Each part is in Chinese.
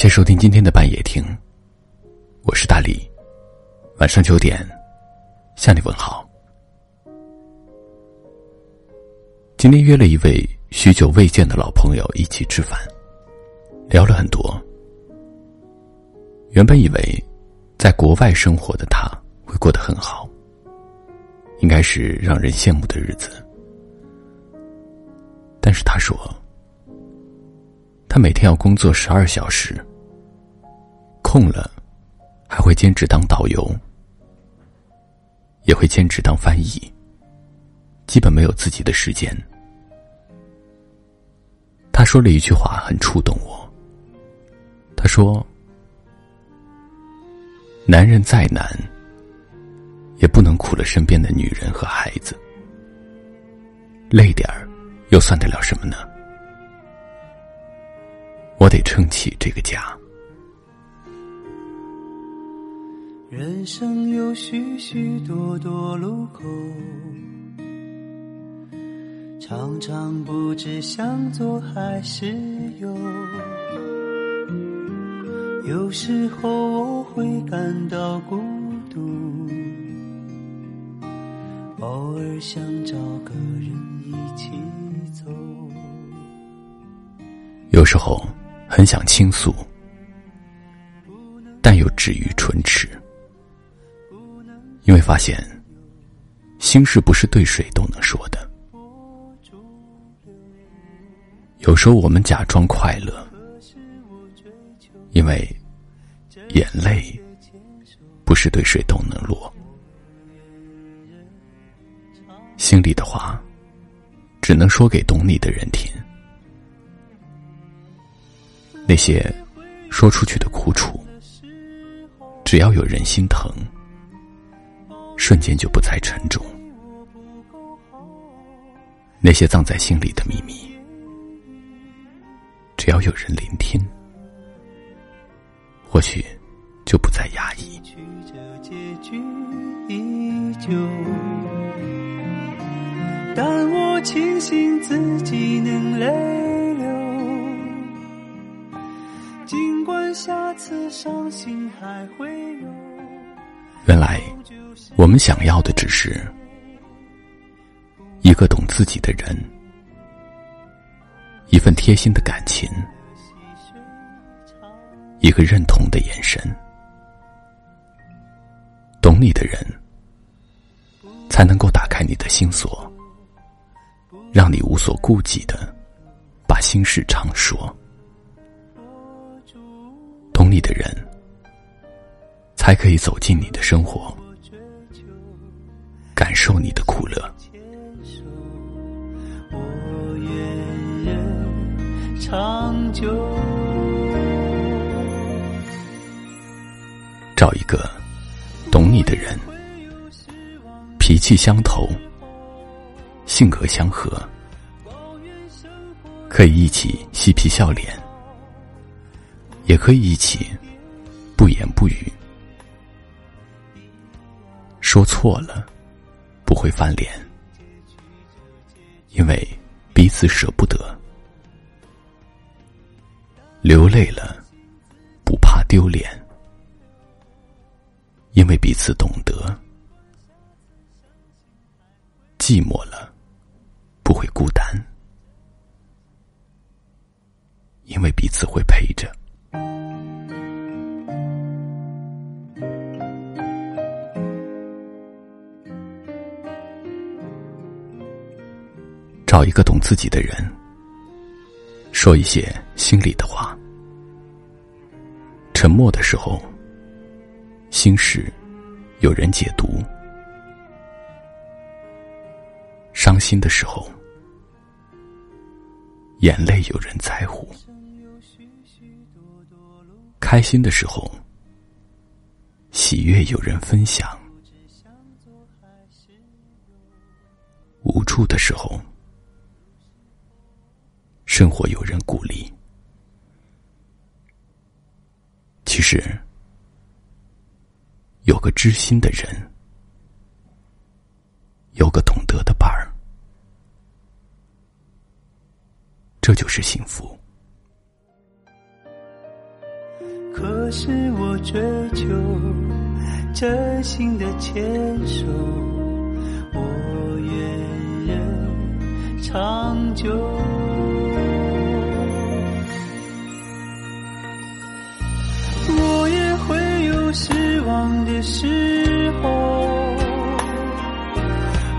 谢收听今天的半夜听，我是大力，晚上九点向你问好。今天约了一位许久未见的老朋友一起吃饭，聊了很多。原本以为在国外生活的他会过得很好，应该是让人羡慕的日子，但是他说。他每天要工作十二小时，空了还会兼职当导游，也会兼职当翻译，基本没有自己的时间。他说了一句话很触动我。他说：“男人再难，也不能苦了身边的女人和孩子，累点儿又算得了什么呢？”我得撑起这个家。人生有许许多多路口，常常不知向左还是右。有时候我会感到孤独，偶尔想找个人一起走。有时候。很想倾诉，但又止于唇齿，因为发现心事不是对谁都能说的。有时候我们假装快乐，因为眼泪不是对谁都能落。心里的话，只能说给懂你的人听。那些说出去的苦楚，只要有人心疼，瞬间就不再沉重；那些藏在心里的秘密，只要有人聆听，或许就不再压抑。但我庆幸自己能泪流，尽管。下次伤心还会有。原来，我们想要的只是一个懂自己的人，一份贴心的感情，一个认同的眼神。懂你的人，才能够打开你的心锁，让你无所顾忌的把心事常说。懂你的人，才可以走进你的生活，感受你的苦乐。找一个懂你的人，脾气相投，性格相合，可以一起嬉皮笑脸。也可以一起不言不语，说错了会翻脸，因为彼此舍不得；流泪了不怕丢脸，因为彼此懂得；寂寞了不会孤单，因为彼此会陪着。找一个懂自己的人，说一些心里的话。沉默的时候，心事有人解读；伤心的时候，眼泪有人在乎；开心的时候，喜悦有人分享；无助的时候。生活有人鼓励，其实有个知心的人，有个懂得的伴儿，这就是幸福。可是我追求真心的牵手，失望的时候，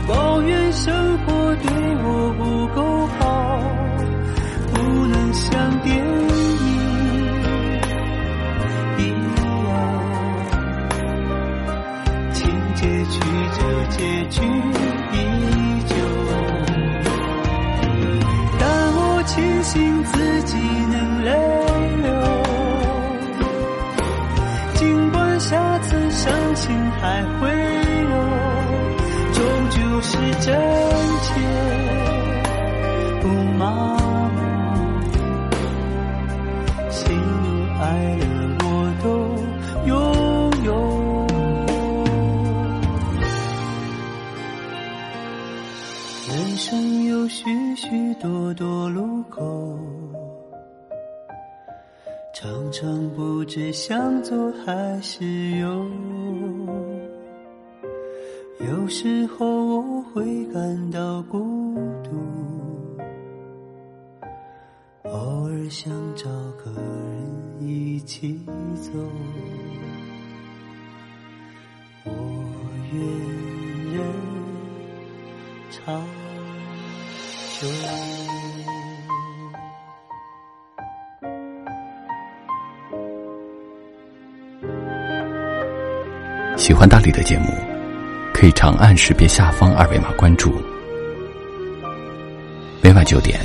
抱怨生活对我不够好，不能像电影一样，情节曲折，结局依旧。但我庆幸自己能心还会有，终究是真切不麻木。喜怒哀乐我都拥有。人生有许许多多路口。常常不知向左还是右，有时候我会感到孤独，偶尔想找个人一起走，我愿人长久。喜欢大理的节目，可以长按识别下方二维码关注。每晚九点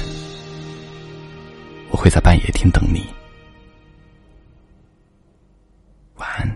我会在半夜听等你。晚安。